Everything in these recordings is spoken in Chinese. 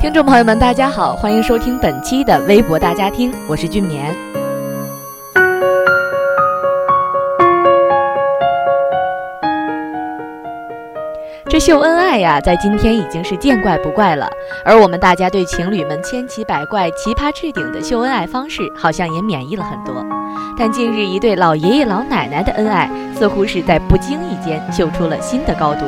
听众朋友们，大家好，欢迎收听本期的微博大家听，我是俊棉。这秀恩爱呀，在今天已经是见怪不怪了，而我们大家对情侣们千奇百怪、奇葩置顶的秀恩爱方式，好像也免疫了很多。但近日一对老爷爷老奶奶的恩爱，似乎是在不经意间秀出了新的高度。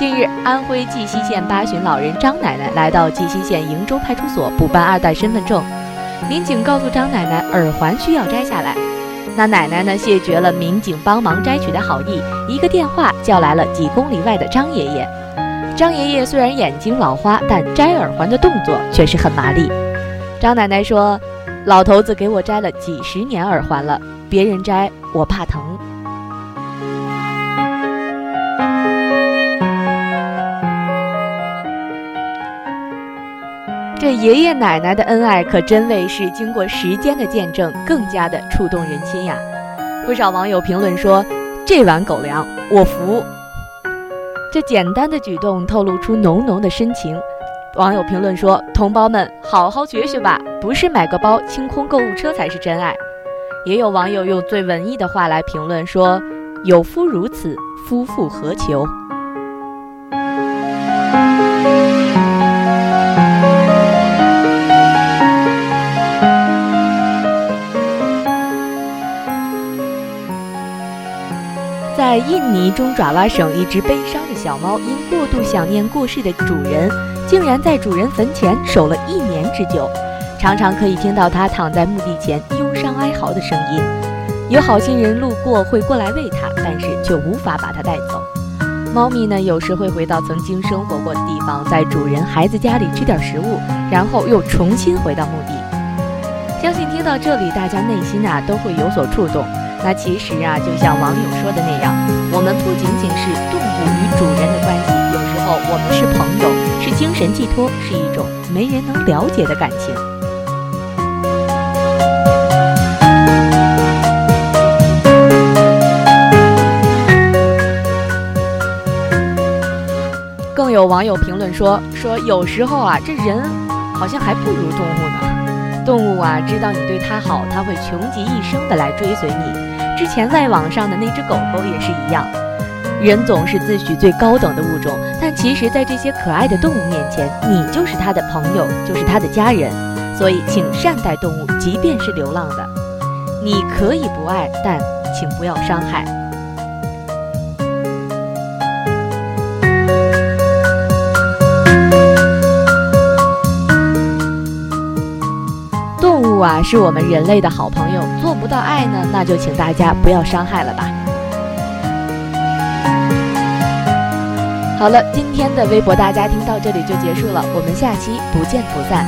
近日，安徽绩溪县八旬老人张奶奶来到绩溪县瀛州派出所补办二代身份证，民警告诉张奶奶耳环需要摘下来，那奶奶呢谢绝了民警帮忙摘取的好意，一个电话叫来了几公里外的张爷爷。张爷爷虽然眼睛老花，但摘耳环的动作却是很麻利。张奶奶说：“老头子给我摘了几十年耳环了，别人摘我怕疼。”这爷爷奶奶的恩爱可真谓是经过时间的见证，更加的触动人心呀！不少网友评论说：“这碗狗粮我服。”这简单的举动透露出浓浓的深情。网友评论说：“同胞们，好好学学吧，不是买个包、清空购物车才是真爱。”也有网友用最文艺的话来评论说：“有夫如此，夫复何求？”印尼中爪哇省，一只悲伤的小猫因过度想念过世的主人，竟然在主人坟前守了一年之久，常常可以听到它躺在墓地前忧伤哀嚎的声音。有好心人路过会过来喂它，但是却无法把它带走。猫咪呢，有时会回到曾经生活过的地方，在主人孩子家里吃点食物，然后又重新回到墓地。相信听到这里，大家内心啊都会有所触动。那其实啊，就像网友说的那样，我们不仅仅是动物与主人的关系，有时候我们是朋友，是精神寄托，是一种没人能了解的感情。更有网友评论说：“说有时候啊，这人好像还不如动物呢。动物啊，知道你对它好，它会穷极一生的来追随你。”之前在网上的那只狗狗也是一样，人总是自诩最高等的物种，但其实，在这些可爱的动物面前，你就是它的朋友，就是它的家人。所以，请善待动物，即便是流浪的。你可以不爱，但请不要伤害。是我们人类的好朋友，做不到爱呢，那就请大家不要伤害了吧。好了，今天的微博大家听到这里就结束了，我们下期不见不散。